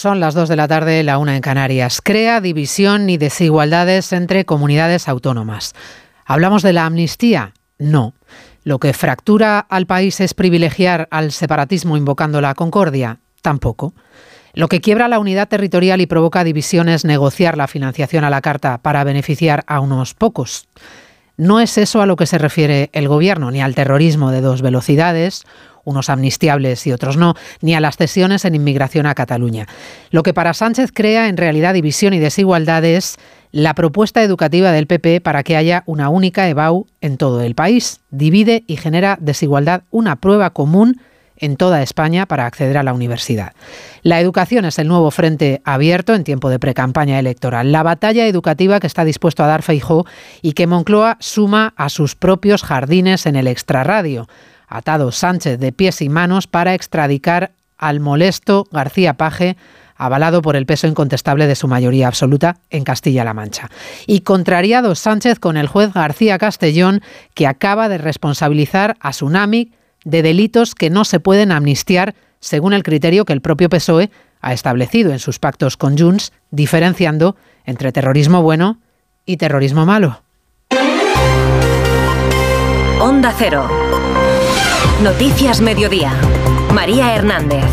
Son las 2 de la tarde, la una en Canarias. Crea división y desigualdades entre comunidades autónomas. ¿Hablamos de la amnistía? No. ¿Lo que fractura al país es privilegiar al separatismo invocando la concordia? Tampoco. Lo que quiebra la unidad territorial y provoca divisiones negociar la financiación a la carta para beneficiar a unos pocos. No es eso a lo que se refiere el Gobierno, ni al terrorismo de dos velocidades, unos amnistiables y otros no, ni a las cesiones en inmigración a Cataluña. Lo que para Sánchez crea en realidad división y desigualdad es la propuesta educativa del PP para que haya una única EBAU en todo el país. Divide y genera desigualdad una prueba común en toda España para acceder a la universidad. La educación es el nuevo frente abierto en tiempo de precampaña electoral, la batalla educativa que está dispuesto a dar Feijó y que Moncloa suma a sus propios jardines en el extrarradio atado Sánchez de pies y manos para extradicar al molesto García Paje, avalado por el peso incontestable de su mayoría absoluta en Castilla-La Mancha. Y contrariado Sánchez con el juez García Castellón, que acaba de responsabilizar a Tsunami de delitos que no se pueden amnistiar según el criterio que el propio PSOE ha establecido en sus pactos con Junts, diferenciando entre terrorismo bueno y terrorismo malo. Cero. Noticias Mediodía. María Hernández.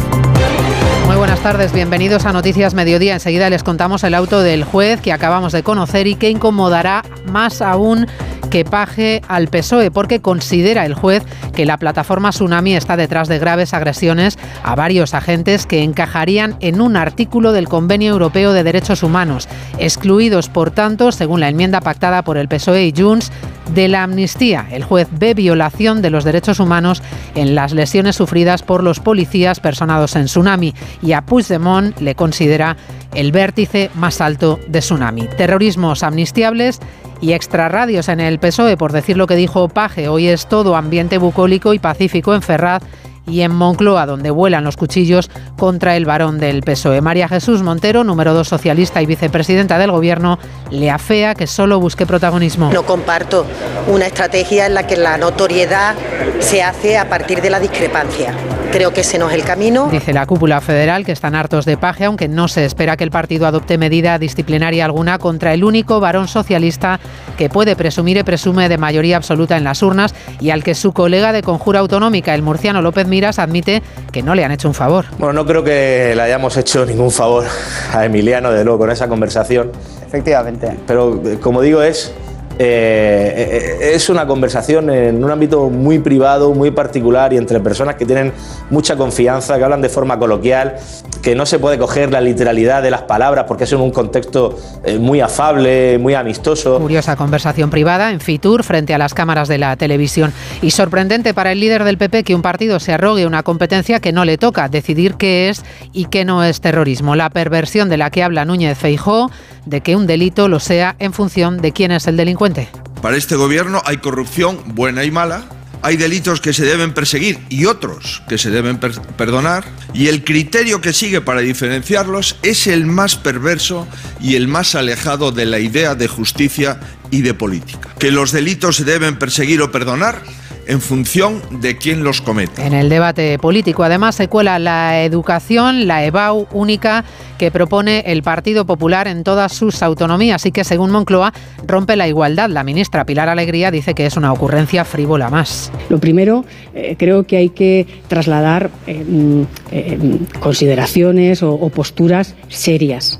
Muy buenas tardes, bienvenidos a Noticias Mediodía. Enseguida les contamos el auto del juez que acabamos de conocer y que incomodará más aún que paje al PSOE porque considera el juez que la plataforma Tsunami está detrás de graves agresiones a varios agentes que encajarían en un artículo del Convenio Europeo de Derechos Humanos, excluidos por tanto, según la enmienda pactada por el PSOE y Junts, de la amnistía. El juez ve violación de los derechos humanos en las lesiones sufridas por los policías personados en Tsunami y a Puigdemont le considera el vértice más alto de Tsunami. Terrorismos amnistiables y extrarradios en el PSOE, por decir lo que dijo Paje. Hoy es todo ambiente bucólico y pacífico en Ferraz y en Moncloa, donde vuelan los cuchillos contra el varón del PSOE. María Jesús Montero, número dos socialista y vicepresidenta del Gobierno, le afea que solo busque protagonismo. No comparto una estrategia en la que la notoriedad se hace a partir de la discrepancia. Creo que ese no es el camino. Dice la cúpula federal que están hartos de paje, aunque no se espera que el partido adopte medida disciplinaria alguna contra el único varón socialista que puede presumir y presume de mayoría absoluta en las urnas y al que su colega de conjura autonómica, el murciano López Miras, admite que no le han hecho un favor. Bueno, no creo que le hayamos hecho ningún favor a Emiliano, de luego, con esa conversación. Efectivamente. Pero, como digo, es eh, eh, es una conversación en un ámbito muy privado, muy particular y entre personas que tienen mucha confianza, que hablan de forma coloquial, que no se puede coger la literalidad de las palabras porque es en un contexto eh, muy afable, muy amistoso. Curiosa conversación privada en Fitur frente a las cámaras de la televisión y sorprendente para el líder del PP que un partido se arrogue una competencia que no le toca, decidir qué es y qué no es terrorismo. La perversión de la que habla Núñez Feijó de que un delito lo sea en función de quién es el delincuente. Para este gobierno hay corrupción buena y mala, hay delitos que se deben perseguir y otros que se deben perdonar, y el criterio que sigue para diferenciarlos es el más perverso y el más alejado de la idea de justicia y de política. Que los delitos se deben perseguir o perdonar en función de quién los comete. En el debate político, además, se cuela la educación, la EBAU única que propone el Partido Popular en todas sus autonomías y que, según Moncloa, rompe la igualdad. La ministra Pilar Alegría dice que es una ocurrencia frívola más. Lo primero, eh, creo que hay que trasladar eh, mm, eh, consideraciones o posturas serias,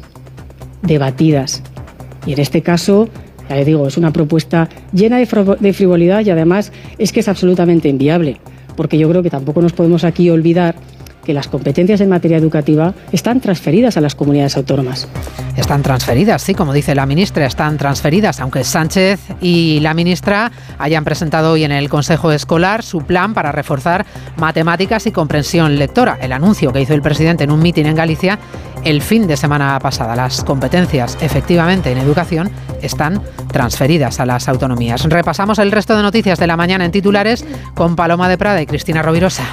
debatidas. Y en este caso, ya le digo, es una propuesta llena de frivolidad y además es que es absolutamente inviable, porque yo creo que tampoco nos podemos aquí olvidar que las competencias en materia educativa están transferidas a las comunidades autónomas. Están transferidas, sí, como dice la ministra, están transferidas, aunque Sánchez y la ministra hayan presentado hoy en el Consejo Escolar su plan para reforzar matemáticas y comprensión lectora. El anuncio que hizo el presidente en un mitin en Galicia el fin de semana pasada. Las competencias, efectivamente, en educación están transferidas a las autonomías. Repasamos el resto de noticias de la mañana en titulares con Paloma de Prada y Cristina Rovirosa.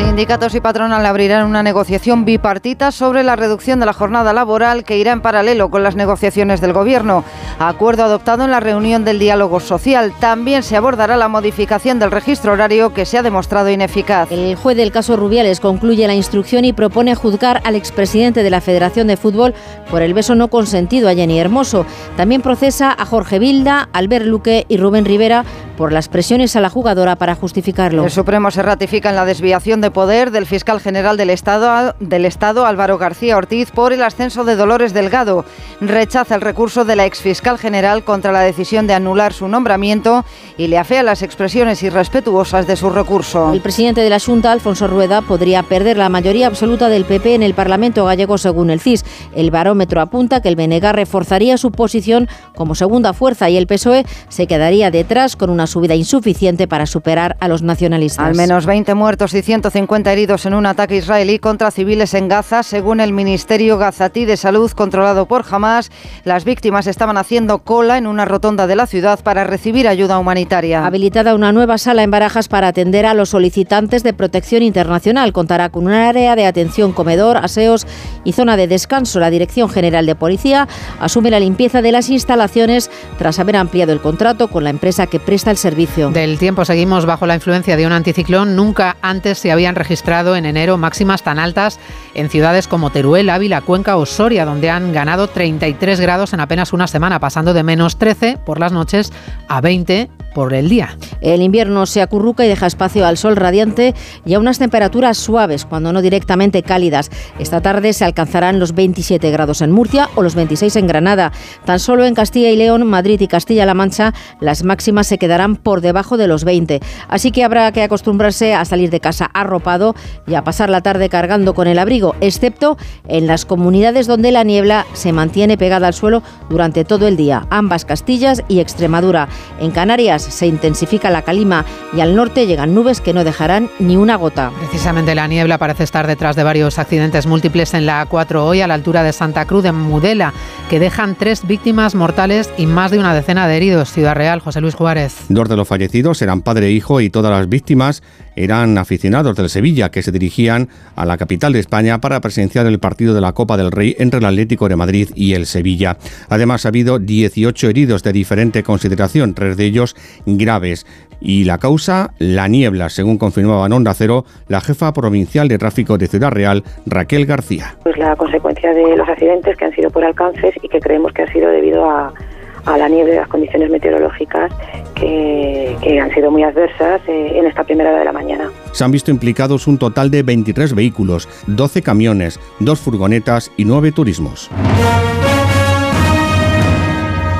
Sindicatos y patronal abrirán una negociación bipartita sobre la reducción de la jornada laboral que irá en paralelo con las negociaciones del Gobierno. Acuerdo adoptado en la reunión del diálogo social. También se abordará la modificación del registro horario que se ha demostrado ineficaz. El juez del caso Rubiales concluye la instrucción y propone juzgar al expresidente de la Federación de Fútbol por el beso no consentido a Jenny Hermoso. También procesa a Jorge Vilda, Albert Luque y Rubén Rivera por las presiones a la jugadora para justificarlo. El Supremo se ratifica en la desviación de poder del fiscal general del Estado, del Estado Álvaro García Ortiz por el ascenso de Dolores Delgado. Rechaza el recurso de la exfiscal general contra la decisión de anular su nombramiento y le afea las expresiones irrespetuosas de su recurso. El presidente de la Junta, Alfonso Rueda, podría perder la mayoría absoluta del PP en el Parlamento gallego según el CIS. El barómetro apunta que el BNG reforzaría su posición como segunda fuerza y el PSOE se quedaría detrás con una subida insuficiente para superar a los nacionalistas. Al menos 20 muertos y 150 heridos en un ataque israelí contra civiles en Gaza, según el Ministerio Gazatí de Salud controlado por Hamas. Las víctimas estaban haciendo cola en una rotonda de la ciudad para recibir ayuda humanitaria. Habilitada una nueva sala en Barajas para atender a los solicitantes de protección internacional. Contará con un área de atención, comedor, aseos y zona de descanso. La Dirección General de Policía asume la limpieza de las instalaciones tras haber ampliado el contrato con la empresa que presta el servicio. Del tiempo seguimos bajo la influencia de un anticiclón. Nunca antes se habían registrado en enero máximas tan altas en ciudades como Teruel, Ávila, Cuenca o Soria, donde han ganado 33 grados en apenas una semana, pasando de menos 13 por las noches a 20 por el día. El invierno se acurruca y deja espacio al sol radiante y a unas temperaturas suaves, cuando no directamente cálidas. Esta tarde se alcanzarán los 27 grados en Murcia o los 26 en Granada. Tan solo en Castilla y León, Madrid y Castilla-La Mancha las máximas se quedarán por debajo de los 20. Así que habrá que acostumbrarse a salir de casa arropado y a pasar la tarde cargando con el abrigo, excepto en las comunidades donde la niebla se mantiene pegada al suelo durante todo el día, ambas Castillas y Extremadura. En Canarias se intensifica la calima y al norte llegan nubes que no dejarán ni una gota. Precisamente la niebla parece estar detrás de varios accidentes múltiples en la A4 hoy a la altura de Santa Cruz de Mudela, que dejan tres víctimas mortales y más de una decena de heridos. Ciudad Real, José Luis Juárez. Dos de los fallecidos eran padre e hijo y todas las víctimas eran aficionados del Sevilla que se dirigían a la capital de España para presenciar el partido de la Copa del Rey entre el Atlético de Madrid y el Sevilla. Además ha habido 18 heridos de diferente consideración, tres de ellos graves. Y la causa, la niebla, según confirmaba en Onda Cero la jefa provincial de tráfico de Ciudad Real, Raquel García. Pues la consecuencia de los accidentes que han sido por alcances y que creemos que ha sido debido a, a la nieve y las condiciones meteorológicas que, que han sido muy adversas eh, en esta primera hora de la mañana. Se han visto implicados un total de 23 vehículos, 12 camiones, dos furgonetas y 9 turismos.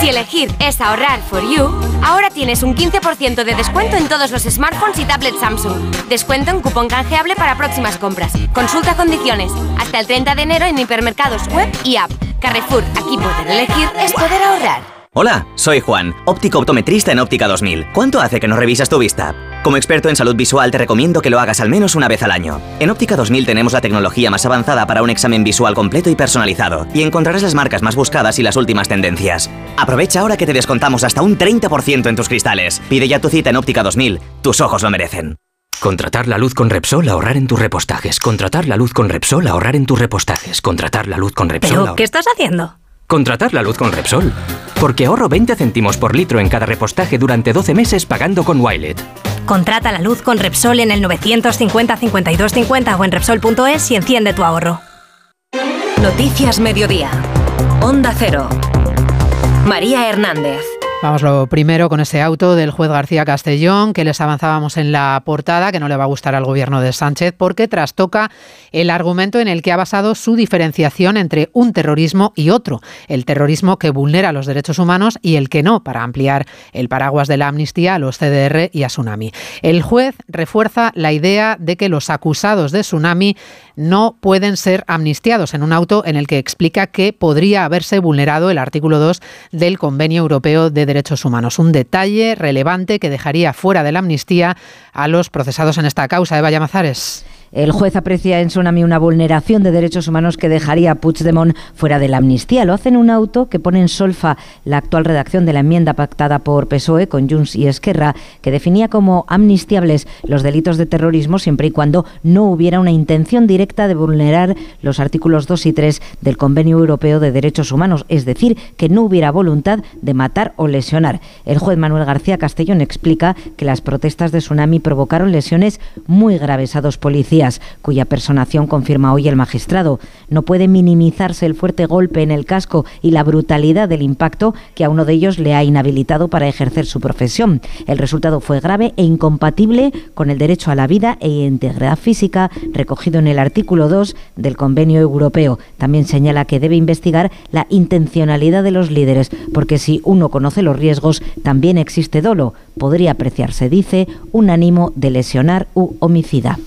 Si elegir es ahorrar for you, ahora tienes un 15% de descuento en todos los smartphones y tablets Samsung. Descuento en cupón canjeable para próximas compras. Consulta condiciones. Hasta el 30 de enero en hipermercados web y app. Carrefour, aquí poder elegir es poder ahorrar. Hola, soy Juan, óptico optometrista en Óptica 2000. ¿Cuánto hace que no revisas tu vista? Como experto en salud visual te recomiendo que lo hagas al menos una vez al año. En Óptica 2000 tenemos la tecnología más avanzada para un examen visual completo y personalizado, y encontrarás las marcas más buscadas y las últimas tendencias. Aprovecha ahora que te descontamos hasta un 30% en tus cristales. Pide ya tu cita en Óptica 2000, tus ojos lo merecen. Contratar la luz con Repsol, ahorrar en tus repostajes. Contratar la luz con Repsol, ahorrar en tus repostajes. Contratar la luz con Repsol. ¿Pero ahor- qué estás haciendo? Contratar la luz con Repsol. Porque ahorro 20 céntimos por litro en cada repostaje durante 12 meses pagando con Wilet. Contrata la luz con Repsol en el 950 52 50 o en Repsol.es y enciende tu ahorro. Noticias Mediodía. Onda Cero. María Hernández. Vamos lo primero con ese auto del juez García Castellón que les avanzábamos en la portada, que no le va a gustar al gobierno de Sánchez porque trastoca el argumento en el que ha basado su diferenciación entre un terrorismo y otro, el terrorismo que vulnera los derechos humanos y el que no, para ampliar el paraguas de la amnistía a los CDR y a Tsunami. El juez refuerza la idea de que los acusados de Tsunami no pueden ser amnistiados en un auto en el que explica que podría haberse vulnerado el artículo 2 del Convenio Europeo de Derechos Humanos. Un detalle relevante que dejaría fuera de la amnistía a los procesados en esta causa. Eva Llamazares. El juez aprecia en Tsunami una vulneración de derechos humanos que dejaría a Puigdemont fuera de la amnistía. Lo hace en un auto que pone en solfa la actual redacción de la enmienda pactada por PSOE con Junts y Esquerra, que definía como amnistiables los delitos de terrorismo siempre y cuando no hubiera una intención directa de vulnerar los artículos 2 y 3 del Convenio Europeo de Derechos Humanos, es decir, que no hubiera voluntad de matar o lesionar. El juez Manuel García Castellón explica que las protestas de Tsunami provocaron lesiones muy graves a dos policías cuya personación confirma hoy el magistrado. No puede minimizarse el fuerte golpe en el casco y la brutalidad del impacto que a uno de ellos le ha inhabilitado para ejercer su profesión. El resultado fue grave e incompatible con el derecho a la vida e integridad física recogido en el artículo 2 del Convenio Europeo. También señala que debe investigar la intencionalidad de los líderes, porque si uno conoce los riesgos, también existe dolo. Podría apreciarse, dice, un ánimo de lesionar u homicida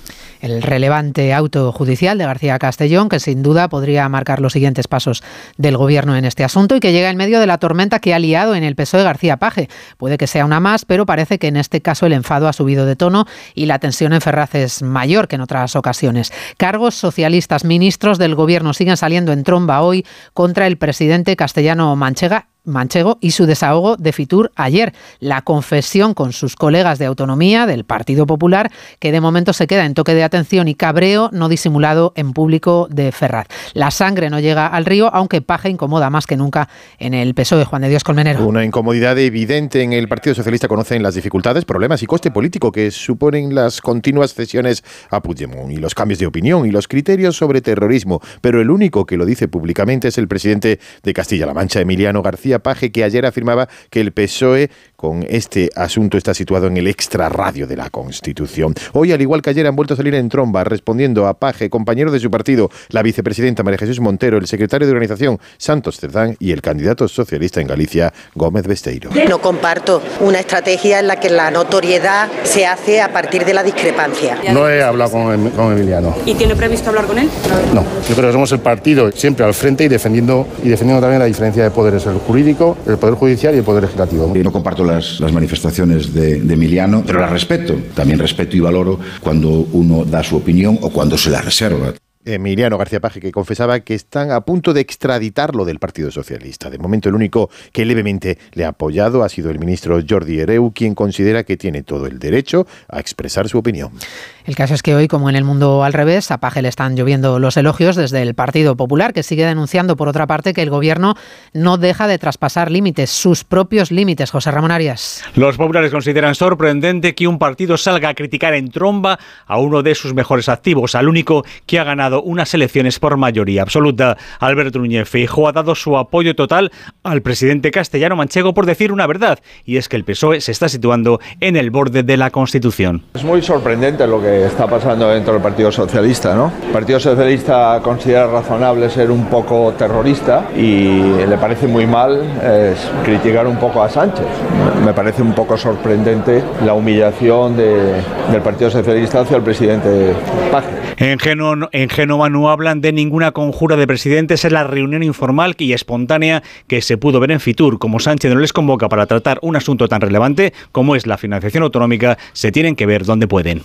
el relevante auto judicial de García Castellón, que sin duda podría marcar los siguientes pasos del Gobierno en este asunto y que llega en medio de la tormenta que ha liado en el PSOE García Paje. Puede que sea una más, pero parece que en este caso el enfado ha subido de tono y la tensión en Ferraz es mayor que en otras ocasiones. Cargos socialistas, ministros del Gobierno siguen saliendo en tromba hoy contra el presidente castellano Manchega Manchego y su desahogo de Fitur ayer. La confesión con sus colegas de autonomía del Partido Popular, que de momento se queda en toque de atención y cabreo no disimulado en público de Ferraz. La sangre no llega al río, aunque Paje incomoda más que nunca en el PSOE. Juan de Dios Colmenero. Una incomodidad evidente en el Partido Socialista. Conocen las dificultades, problemas y coste político que suponen las continuas cesiones a Puigdemont y los cambios de opinión y los criterios sobre terrorismo. Pero el único que lo dice públicamente es el presidente de Castilla-La Mancha, Emiliano García Paje, que ayer afirmaba que el PSOE con este asunto está situado en el extrarradio de la Constitución. Hoy, al igual que ayer, han vuelto a salir en tromba respondiendo a Paje, compañero de su partido, la vicepresidenta María Jesús Montero, el secretario de organización Santos Cerdán y el candidato socialista en Galicia, Gómez Besteiro. No comparto una estrategia en la que la notoriedad se hace a partir de la discrepancia. No he hablado con, con Emiliano. ¿Y tiene previsto hablar con él? No, yo creo que somos el partido siempre al frente y defendiendo, y defendiendo también la diferencia de poderes, el el poder judicial y el poder legislativo. No comparto las, las manifestaciones de, de, Emiliano, pero las respeto. También respeto y valoro cuando uno da su opinión o cuando se la reserva. Emiliano García Paje, que confesaba que están a punto de extraditarlo del Partido Socialista. De momento, el único que levemente le ha apoyado ha sido el ministro Jordi Hereu, quien considera que tiene todo el derecho a expresar su opinión. El caso es que hoy, como en el mundo al revés, a Paje le están lloviendo los elogios desde el Partido Popular, que sigue denunciando, por otra parte, que el gobierno no deja de traspasar límites, sus propios límites. José Ramón Arias. Los populares consideran sorprendente que un partido salga a criticar en tromba a uno de sus mejores activos, al único que ha ganado unas elecciones por mayoría absoluta. Alberto Núñez Feijóo ha dado su apoyo total al presidente castellano manchego por decir una verdad, y es que el PSOE se está situando en el borde de la Constitución. Es muy sorprendente lo que está pasando dentro del Partido Socialista. ¿no? El Partido Socialista considera razonable ser un poco terrorista y le parece muy mal es criticar un poco a Sánchez. Me parece un poco sorprendente la humillación de, del Partido Socialista hacia el presidente Paje. En, Geno, en No hablan de ninguna conjura de presidentes, es la reunión informal y espontánea que se pudo ver en Fitur. Como Sánchez no les convoca para tratar un asunto tan relevante como es la financiación autonómica, se tienen que ver donde pueden.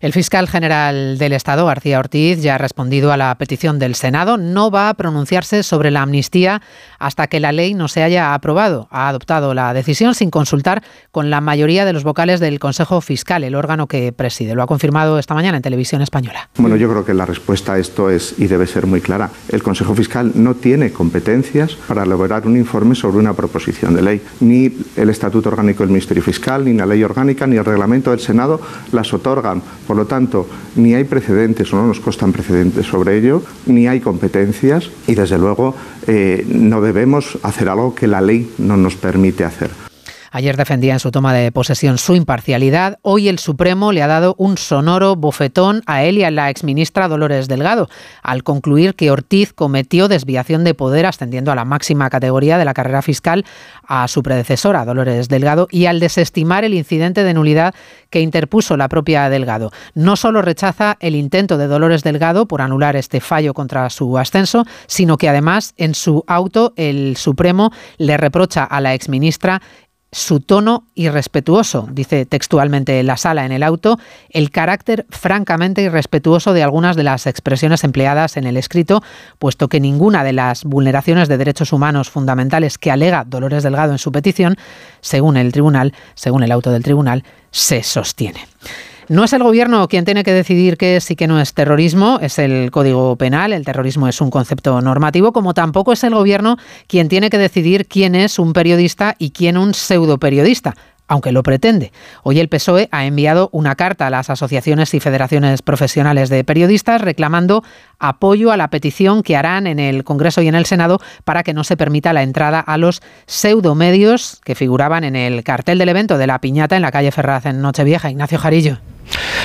El fiscal general del Estado, García Ortiz, ya ha respondido a la petición del Senado. No va a pronunciarse sobre la amnistía hasta que la ley no se haya aprobado. Ha adoptado la decisión sin consultar con la mayoría de los vocales del Consejo Fiscal, el órgano que preside. Lo ha confirmado esta mañana en televisión española. Bueno, yo creo que la respuesta a esto es y debe ser muy clara. El Consejo Fiscal no tiene competencias para elaborar un informe sobre una proposición de ley. Ni el Estatuto Orgánico del Ministerio Fiscal, ni la Ley Orgánica, ni el Reglamento del Senado las otorgan Por lo tanto, ni hay precedentes o no nos constan precedentes sobre ello, ni hay competencias y desde luego eh, no debemos hacer algo que la ley no nos permite hacer. Ayer defendía en su toma de posesión su imparcialidad. Hoy el Supremo le ha dado un sonoro bofetón a él y a la exministra Dolores Delgado, al concluir que Ortiz cometió desviación de poder ascendiendo a la máxima categoría de la carrera fiscal a su predecesora, Dolores Delgado, y al desestimar el incidente de nulidad que interpuso la propia Delgado. No solo rechaza el intento de Dolores Delgado por anular este fallo contra su ascenso, sino que además en su auto el Supremo le reprocha a la exministra su tono irrespetuoso, dice textualmente la sala en el auto, el carácter francamente irrespetuoso de algunas de las expresiones empleadas en el escrito, puesto que ninguna de las vulneraciones de derechos humanos fundamentales que alega Dolores Delgado en su petición, según el tribunal, según el auto del tribunal, se sostiene. No es el gobierno quien tiene que decidir qué es y qué no es terrorismo, es el Código Penal, el terrorismo es un concepto normativo, como tampoco es el gobierno quien tiene que decidir quién es un periodista y quién un pseudo periodista aunque lo pretende. Hoy el PSOE ha enviado una carta a las asociaciones y federaciones profesionales de periodistas reclamando apoyo a la petición que harán en el Congreso y en el Senado para que no se permita la entrada a los pseudomedios que figuraban en el cartel del evento de la piñata en la calle Ferraz en Nochevieja. Ignacio Jarillo.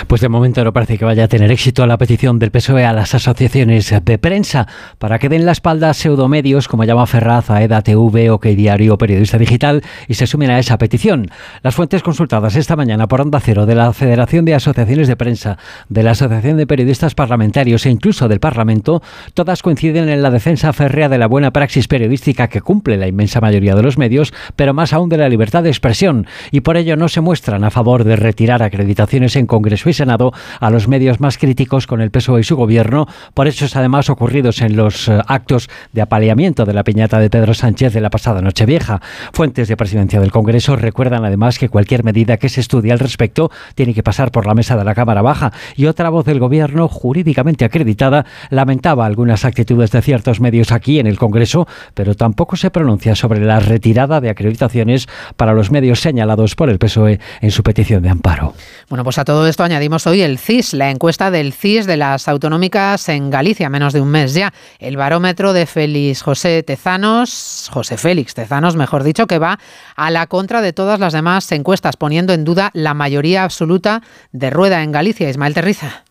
Pues de momento no parece que vaya a tener éxito la petición del PSOE a las asociaciones de prensa para que den la espalda a pseudomedios como llama Ferraz, a EDA-TV o que Diario Periodista Digital y se sumen a esa petición. Las fuentes consultadas esta mañana por Onda Cero de la Federación de Asociaciones de Prensa, de la Asociación de Periodistas Parlamentarios e incluso del Parlamento, todas coinciden en la defensa férrea de la buena praxis periodística que cumple la inmensa mayoría de los medios, pero más aún de la libertad de expresión y por ello no se muestran a favor de retirar acreditaciones en Congreso y Senado a los medios más críticos con el PSOE y su gobierno por hechos además ocurridos en los eh, actos de apaleamiento de la piñata de Pedro Sánchez de la pasada Nochevieja. Fuentes de presidencia del Congreso recuerdan además que cualquier medida que se estudie al respecto tiene que pasar por la mesa de la Cámara Baja y otra voz del gobierno jurídicamente acreditada lamentaba algunas actitudes de ciertos medios aquí en el Congreso, pero tampoco se pronuncia sobre la retirada de acreditaciones para los medios señalados por el PSOE en su petición de amparo. Bueno, pues a todo esto añadimos hoy el CIS, la encuesta del CIS de las autonómicas en Galicia, menos de un mes ya. El barómetro de Félix José Tezanos, José Félix Tezanos, mejor dicho, que va a la contra de todas las demás encuestas, poniendo en duda la mayoría absoluta de rueda en Galicia. Ismael Terriza.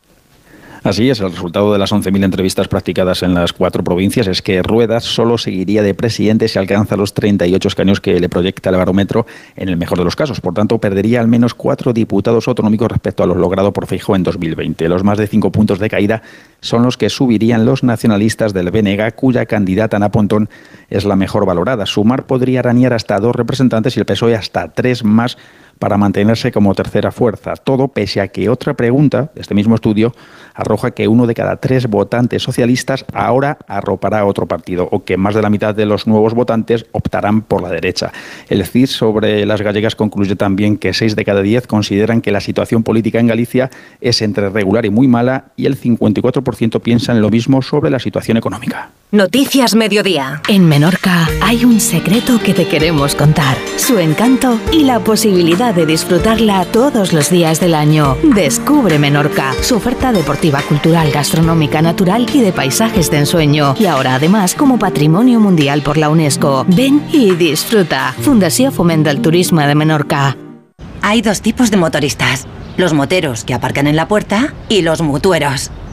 Así es, el resultado de las 11.000 entrevistas practicadas en las cuatro provincias es que Ruedas solo seguiría de presidente si alcanza los 38 escaños que le proyecta el barómetro en el mejor de los casos. Por tanto, perdería al menos cuatro diputados autonómicos respecto a los logrados por Feijóo en 2020. Los más de cinco puntos de caída son los que subirían los nacionalistas del BNG, cuya candidata Ana Pontón es la mejor valorada. Sumar podría arañar hasta dos representantes y el PSOE hasta tres más para mantenerse como tercera fuerza. Todo pese a que otra pregunta de este mismo estudio arroja que uno de cada tres votantes socialistas ahora arropará a otro partido o que más de la mitad de los nuevos votantes optarán por la derecha. El CIS sobre las gallegas concluye también que seis de cada diez consideran que la situación política en Galicia es entre regular y muy mala y el 54% piensan lo mismo sobre la situación económica. Noticias Mediodía. En Menorca hay un secreto que te queremos contar. Su encanto y la posibilidad de disfrutarla todos los días del año. Descubre Menorca, su oferta deportiva, cultural, gastronómica, natural y de paisajes de ensueño. Y ahora además como Patrimonio Mundial por la UNESCO. Ven y disfruta. Fundación Fomenta el Turismo de Menorca. Hay dos tipos de motoristas. Los moteros que aparcan en la puerta y los mutueros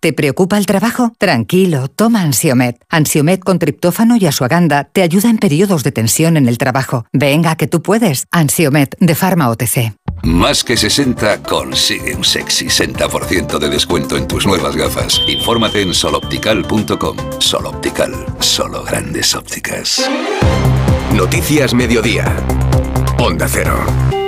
¿Te preocupa el trabajo? Tranquilo, toma Ansiomet. Ansiomet con triptófano y asuaganda te ayuda en periodos de tensión en el trabajo. Venga, que tú puedes. Ansiomet de Pharma OTC. Más que 60 consigue un sexy 60% de descuento en tus nuevas gafas. Infórmate en soloptical.com. Soloptical, solo grandes ópticas. Noticias Mediodía. Onda Cero.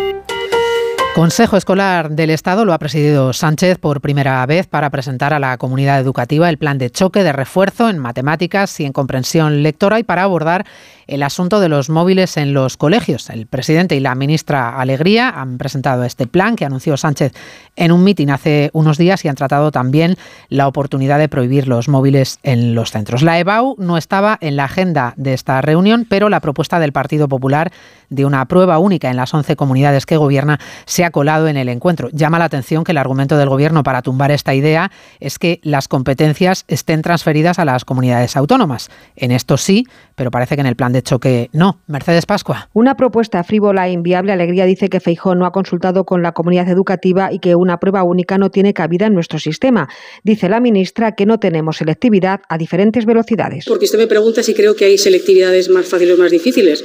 Consejo Escolar del Estado lo ha presidido Sánchez por primera vez para presentar a la comunidad educativa el plan de choque de refuerzo en matemáticas y en comprensión lectora y para abordar el asunto de los móviles en los colegios. El presidente y la ministra Alegría han presentado este plan que anunció Sánchez en un mitin hace unos días y han tratado también la oportunidad de prohibir los móviles en los centros. La EBAU no estaba en la agenda de esta reunión, pero la propuesta del Partido Popular de una prueba única en las 11 comunidades que gobierna se ha colado en el encuentro. Llama la atención que el argumento del Gobierno para tumbar esta idea es que las competencias estén transferidas a las comunidades autónomas. En esto sí, pero parece que en el plan de choque no. Mercedes Pascua. Una propuesta frívola e inviable. Alegría dice que Feijó no ha consultado con la comunidad educativa y que una prueba única no tiene cabida en nuestro sistema. Dice la ministra que no tenemos selectividad a diferentes velocidades. Porque usted me pregunta si creo que hay selectividades más fáciles o más difíciles.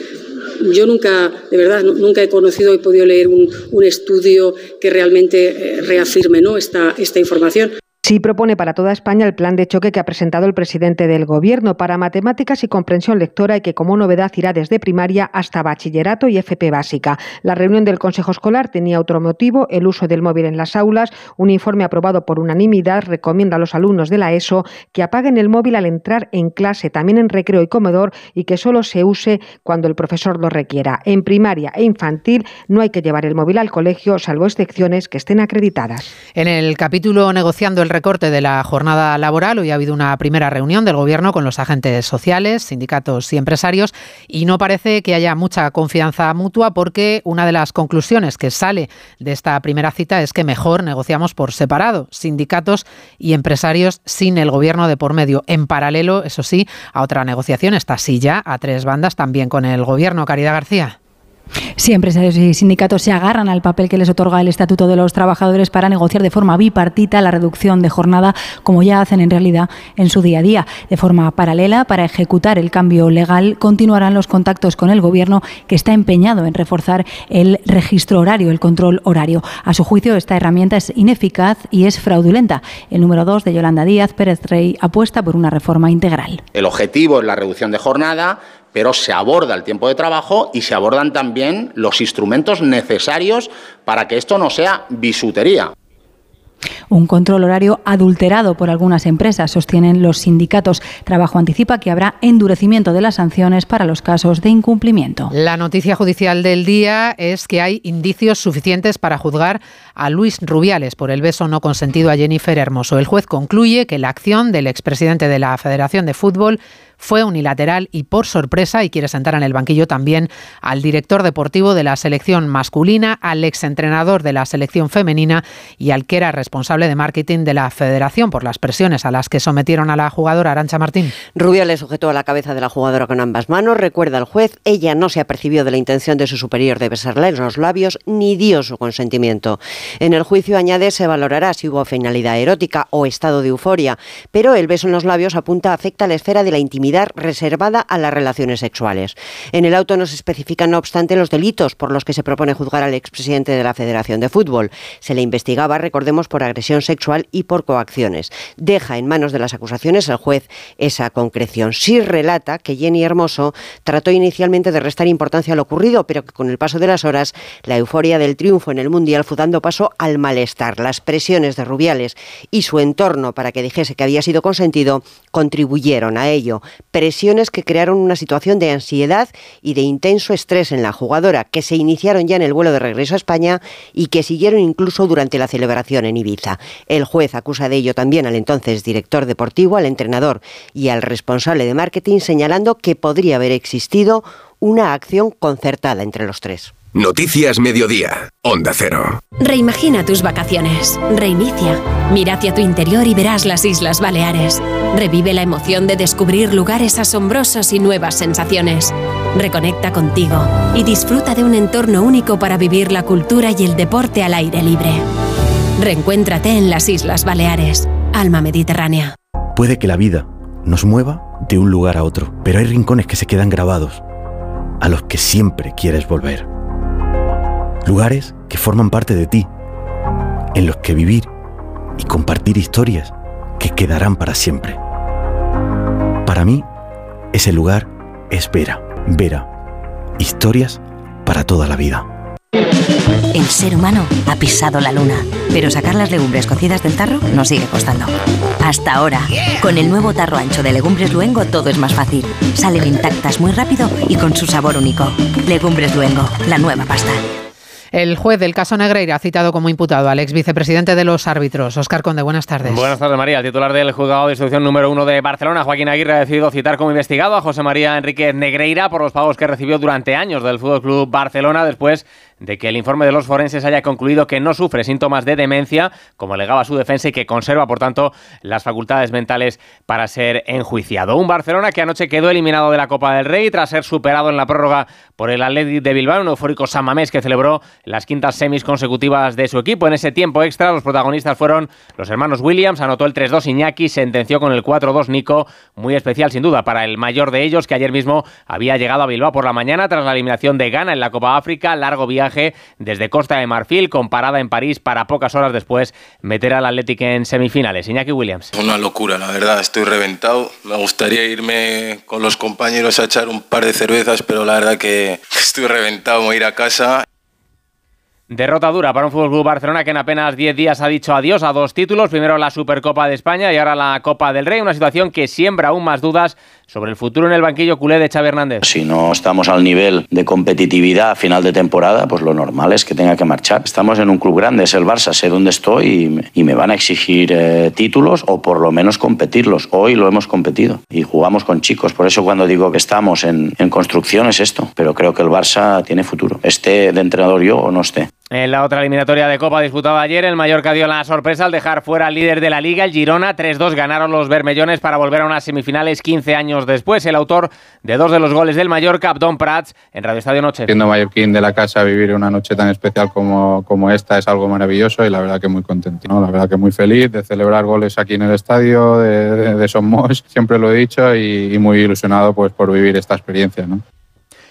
Yo nunca, de verdad, nunca he conocido y podido leer un, un estudio que realmente eh, reafirme ¿no? esta, esta información. Sí propone para toda España el plan de choque que ha presentado el presidente del Gobierno para matemáticas y comprensión lectora y que como novedad irá desde primaria hasta bachillerato y FP básica. La reunión del Consejo Escolar tenía otro motivo, el uso del móvil en las aulas. Un informe aprobado por unanimidad recomienda a los alumnos de la ESO que apaguen el móvil al entrar en clase, también en recreo y comedor, y que solo se use cuando el profesor lo requiera. En primaria e infantil no hay que llevar el móvil al colegio, salvo excepciones que estén acreditadas. En el capítulo negociando el recorte de la jornada laboral, hoy ha habido una primera reunión del Gobierno con los agentes sociales, sindicatos y empresarios y no parece que haya mucha confianza mutua porque una de las conclusiones que sale de esta primera cita es que mejor negociamos por separado, sindicatos y empresarios sin el Gobierno de por medio. En paralelo, eso sí, a otra negociación, esta silla a tres bandas también con el Gobierno. Caridad García. Sí, empresarios y sindicatos se agarran al papel que les otorga el Estatuto de los Trabajadores para negociar de forma bipartita la reducción de jornada, como ya hacen en realidad en su día a día. De forma paralela, para ejecutar el cambio legal, continuarán los contactos con el Gobierno, que está empeñado en reforzar el registro horario, el control horario. A su juicio, esta herramienta es ineficaz y es fraudulenta. El número dos de Yolanda Díaz Pérez Rey apuesta por una reforma integral. El objetivo es la reducción de jornada pero se aborda el tiempo de trabajo y se abordan también los instrumentos necesarios para que esto no sea bisutería. Un control horario adulterado por algunas empresas, sostienen los sindicatos. Trabajo anticipa que habrá endurecimiento de las sanciones para los casos de incumplimiento. La noticia judicial del día es que hay indicios suficientes para juzgar a Luis Rubiales por el beso no consentido a Jennifer Hermoso. El juez concluye que la acción del expresidente de la Federación de Fútbol fue unilateral y por sorpresa y quiere sentar en el banquillo también al director deportivo de la selección masculina, al exentrenador de la selección femenina y al que era responsable de marketing de la federación por las presiones a las que sometieron a la jugadora Arancha Martín. Rubiales sujetó a la cabeza de la jugadora con ambas manos, recuerda el juez, ella no se apercibió de la intención de su superior de besarle en los labios ni dio su consentimiento. En el juicio añade se valorará si hubo finalidad erótica o estado de euforia, pero el beso en los labios apunta afecta a la esfera de la intimidad reservada a las relaciones sexuales. En el auto no se especifican, no obstante, los delitos por los que se propone juzgar al expresidente de la Federación de Fútbol. Se le investigaba, recordemos, por agresión sexual y por coacciones. Deja en manos de las acusaciones el juez esa concreción. Sí relata que Jenny Hermoso trató inicialmente de restar importancia a lo ocurrido, pero que con el paso de las horas, la euforia del triunfo en el Mundial fue dando al malestar. Las presiones de Rubiales y su entorno para que dijese que había sido consentido contribuyeron a ello presiones que crearon una situación de ansiedad y de intenso estrés en la jugadora, que se iniciaron ya en el vuelo de regreso a España y que siguieron incluso durante la celebración en Ibiza. El juez acusa de ello también al entonces director deportivo, al entrenador y al responsable de marketing, señalando que podría haber existido una acción concertada entre los tres. Noticias Mediodía, Onda Cero. Reimagina tus vacaciones. Reinicia. Mira hacia tu interior y verás las Islas Baleares. Revive la emoción de descubrir lugares asombrosos y nuevas sensaciones. Reconecta contigo y disfruta de un entorno único para vivir la cultura y el deporte al aire libre. Reencuéntrate en las Islas Baleares, alma mediterránea. Puede que la vida nos mueva de un lugar a otro, pero hay rincones que se quedan grabados, a los que siempre quieres volver. Lugares que forman parte de ti, en los que vivir y compartir historias que quedarán para siempre. Para mí, ese lugar es Vera. Vera. Historias para toda la vida. El ser humano ha pisado la luna, pero sacar las legumbres cocidas del tarro nos sigue costando. Hasta ahora, con el nuevo tarro ancho de Legumbres Luengo todo es más fácil. Salen intactas muy rápido y con su sabor único. Legumbres Luengo, la nueva pasta. El juez del caso Negreira citado como imputado al ex vicepresidente de los árbitros, Oscar Conde. Buenas tardes. Buenas tardes, María. El titular del juzgado de instrucción número uno de Barcelona, Joaquín Aguirre, ha decidido citar como investigado a José María Enrique Negreira por los pagos que recibió durante años del Fútbol Club Barcelona después de que el informe de los forenses haya concluido que no sufre síntomas de demencia, como alegaba su defensa, y que conserva, por tanto, las facultades mentales para ser enjuiciado. Un Barcelona que anoche quedó eliminado de la Copa del Rey tras ser superado en la prórroga por el Athletic de Bilbao, un eufórico Samamés que celebró las quintas semis consecutivas de su equipo. En ese tiempo extra, los protagonistas fueron los hermanos Williams, anotó el 3-2 Iñaki, sentenció con el 4-2 Nico, muy especial sin duda para el mayor de ellos, que ayer mismo había llegado a Bilbao por la mañana tras la eliminación de Ghana en la Copa África, largo viaje desde Costa de Marfil, con parada en París para pocas horas después meter al Athletic en semifinales. Iñaki Williams. Una locura, la verdad, estoy reventado. Me gustaría irme con los compañeros a echar un par de cervezas, pero la verdad que estoy reventado, voy a ir a casa. Derrota dura para un Fútbol Club Barcelona que en apenas 10 días ha dicho adiós a dos títulos, primero la Supercopa de España y ahora la Copa del Rey, una situación que siembra aún más dudas sobre el futuro en el banquillo culé de Xavi Hernández. Si no estamos al nivel de competitividad a final de temporada, pues lo normal es que tenga que marchar. Estamos en un club grande, es el Barça, sé dónde estoy y, me van a exigir eh, títulos o por lo menos competirlos. Hoy lo hemos competido y jugamos con chicos, por eso cuando digo que estamos en, en construcción es esto, pero creo que el Barça tiene futuro, esté de entrenador yo o no esté. En la otra eliminatoria de Copa disputada ayer, el Mallorca dio la sorpresa al dejar fuera al líder de la liga, el Girona. 3-2 ganaron los bermellones para volver a unas semifinales 15 años después. El autor de dos de los goles del Mallorca, Abdón Prats, en Radio Estadio Noche. Siendo mallorquín de la casa, vivir una noche tan especial como, como esta es algo maravilloso y la verdad que muy contento. La verdad que muy feliz de celebrar goles aquí en el estadio de, de, Somos, siempre lo he dicho, y, muy ilusionado pues, por vivir esta experiencia.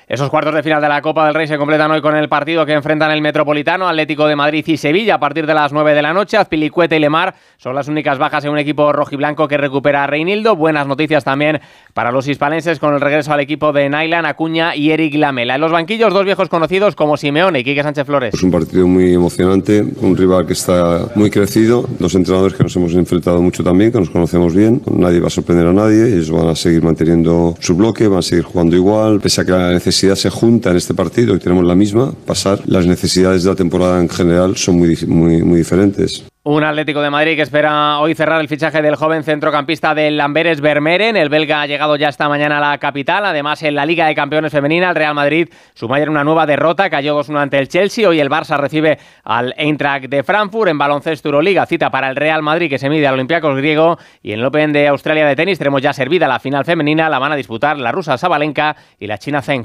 Esos cuartos de final de la Copa del Rey se completan hoy con el partido que enfrentan el Metropolitano, Atlético de Madrid y Sevilla a partir de las 9 de la noche. Azpilicueta y Lemar son las únicas bajas en un equipo rojiblanco que recupera a Reinildo. Buenas noticias también para los hispalenses con el regreso al equipo de Nailan, Acuña y Eric Lamela. En los banquillos, dos viejos conocidos como Simeone y Quique Sánchez Flores. Es un partido muy emocionante, un rival que está muy crecido, dos entrenadores que nos hemos enfrentado mucho también, que nos conocemos bien. Nadie va a sorprender a nadie, ellos van a seguir manteniendo su bloque, van a seguir jugando igual, pese a que la necesidad se junta en este partido y tenemos la misma, pasar, las necesidades de la temporada en general son muy, muy, muy diferentes. Un Atlético de Madrid que espera hoy cerrar el fichaje del joven centrocampista del Lamberes Vermeeren. El belga ha llegado ya esta mañana a la capital. Además, en la Liga de Campeones Femenina, el Real Madrid suma ayer una nueva derrota. Cayó 2-1 ante el Chelsea. Hoy el Barça recibe al Eintracht de Frankfurt. En baloncesto Euroliga, cita para el Real Madrid que se mide al Olympiacos griego. Y en el Open de Australia de tenis tenemos ya servida la final femenina. La van a disputar la rusa Sabalenka y la china Zeng.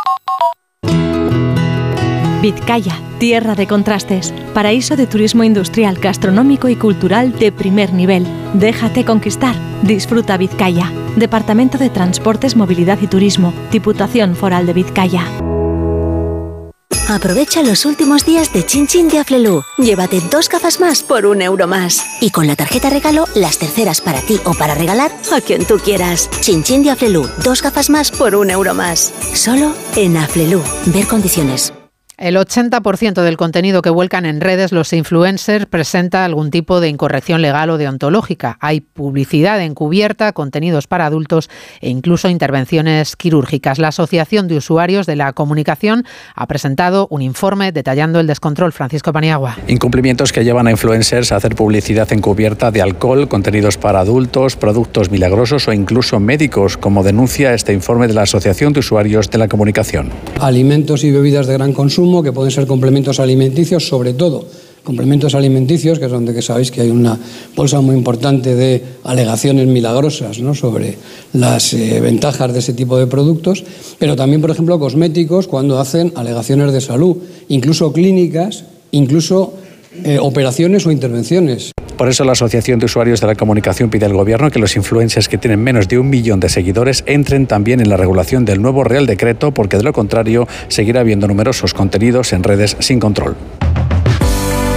Vizcaya, tierra de contrastes, paraíso de turismo industrial, gastronómico y cultural de primer nivel. Déjate conquistar. Disfruta Vizcaya. Departamento de Transportes, Movilidad y Turismo, Diputación Foral de Vizcaya. Aprovecha los últimos días de Chin Chin de Aflelu. Llévate dos gafas más por un euro más. Y con la tarjeta regalo, las terceras para ti o para regalar a quien tú quieras. Chin Chin de Aflelu. Dos gafas más por un euro más. Solo en Aflelu. Ver condiciones. El 80% del contenido que vuelcan en redes los influencers presenta algún tipo de incorrección legal o deontológica. Hay publicidad encubierta, contenidos para adultos e incluso intervenciones quirúrgicas. La Asociación de Usuarios de la Comunicación ha presentado un informe detallando el descontrol. Francisco Paniagua. Incumplimientos que llevan a influencers a hacer publicidad encubierta de alcohol, contenidos para adultos, productos milagrosos o incluso médicos, como denuncia este informe de la Asociación de Usuarios de la Comunicación. Alimentos y bebidas de gran que pueden ser complementos alimenticios, sobre todo complementos alimenticios, que es donde que sabéis que hay una bolsa muy importante de alegaciones milagrosas ¿no? sobre las eh, ventajas de ese tipo de productos, pero también, por ejemplo, cosméticos cuando hacen alegaciones de salud, incluso clínicas, incluso eh, operaciones o intervenciones. Por eso la Asociación de Usuarios de la Comunicación pide al Gobierno que los influencers que tienen menos de un millón de seguidores entren también en la regulación del nuevo Real Decreto, porque de lo contrario seguirá habiendo numerosos contenidos en redes sin control.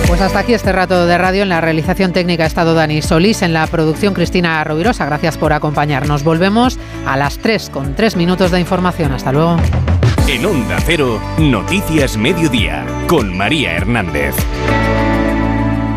Pues hasta aquí este rato de radio. En la realización técnica ha estado Dani Solís, en la producción Cristina Rovirosa. Gracias por acompañarnos. Volvemos a las 3 con 3 minutos de información. Hasta luego. En Onda Cero, Noticias Mediodía, con María Hernández.